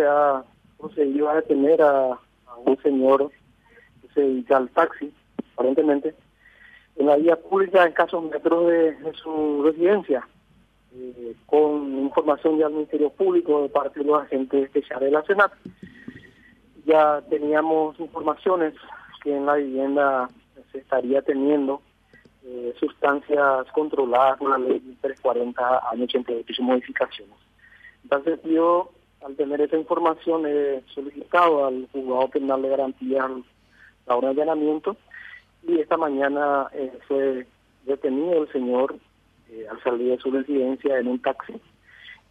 se ha procedido a detener a, un señor que se dedica al taxi, aparentemente, en la vía pública en casos metros de, su residencia, eh, con información ya Ministerio Público de parte de los agentes especiales de la Senat. Ya teníamos informaciones que en la vivienda se estaría teniendo eh, sustancias controladas por la ley 340 año 88 y modificaciones. Entonces yo, al tener esa información, he solicitado al juzgado penal de garantía la hora de allanamiento y esta mañana eh, fue detenido el señor eh, al salir de su residencia en un taxi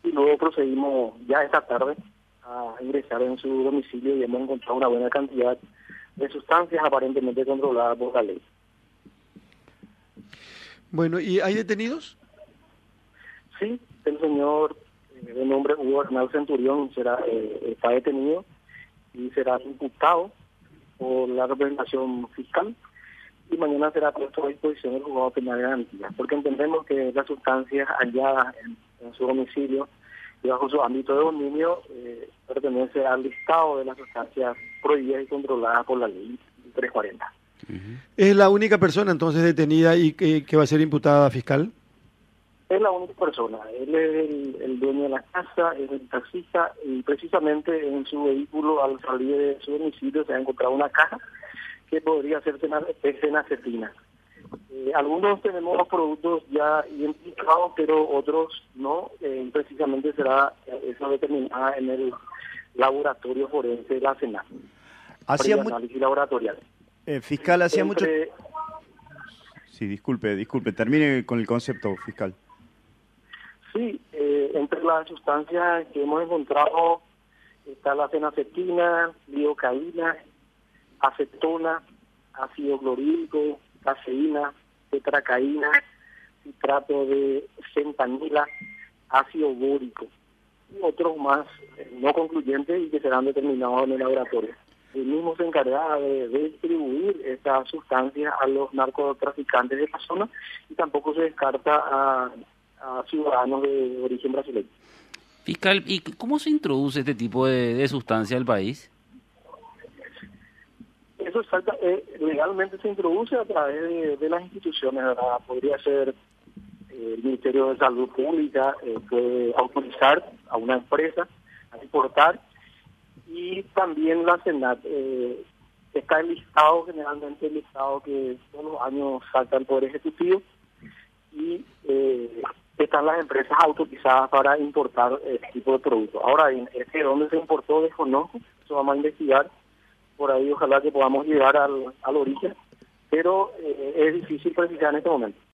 y luego procedimos ya esta tarde a ingresar en su domicilio y hemos encontrado una buena cantidad de sustancias aparentemente controladas por la ley. Bueno, ¿y hay detenidos? Sí, el señor de nombre Hugo Centurión será eh, está detenido y será imputado por la representación fiscal y mañana será puesto a disposición del juzgado penal de garantía, porque entendemos que las sustancias halladas en, su domicilio y bajo su ámbito de dominio eh, pertenece al listado de las sustancias prohibidas y controladas por la ley 340. ¿Es la única persona entonces detenida y que, va a ser imputada fiscal? Es la única persona. Él es el, dueño de la casa, es el taxista y precisamente en su vehículo al salir de su domicilio se ha encontrado una caja que podría ser cenacetina. Eh, algunos tenemos los productos ya identificados, pero otros no. Eh, precisamente será eso determinada en el laboratorio forense de la SENA. Hacía análisis laboratorial. Eh, fiscal, hacía mucho... Sí, disculpe, disculpe, termine con el concepto fiscal. Sí, eh, entre las sustancias que hemos encontrado está la fenacetina, biocaína, acetona, ácido clorhídrico, cafeína, tetracaína, citrato de fentanila, ácido bórico y otros más eh, no concluyentes y que serán determinados en el laboratorio. El mismo se encarga de, distribuir esta sustancia a los narcotraficantes de la zona y tampoco se descarta a, ciudadanos de origen brasileño. Fiscal, ¿y cómo se introduce este tipo de, sustancia al país? Eso exacta, eh, legalmente se introduce a través de, las instituciones, podría ser eh, el Ministerio de Salud Pública, eh, puede autorizar a una empresa a importar y también la Senat. Eh, está el listado, generalmente el listado que todos los años salta el Poder Ejecutivo y eh, están las empresas autorizadas para importar este tipo de productos. Ahora, en este dónde se importó desconozco, eso vamos a investigar, por ahí ojalá que podamos llegar al, al origen, pero eh, es difícil precisar en este momento.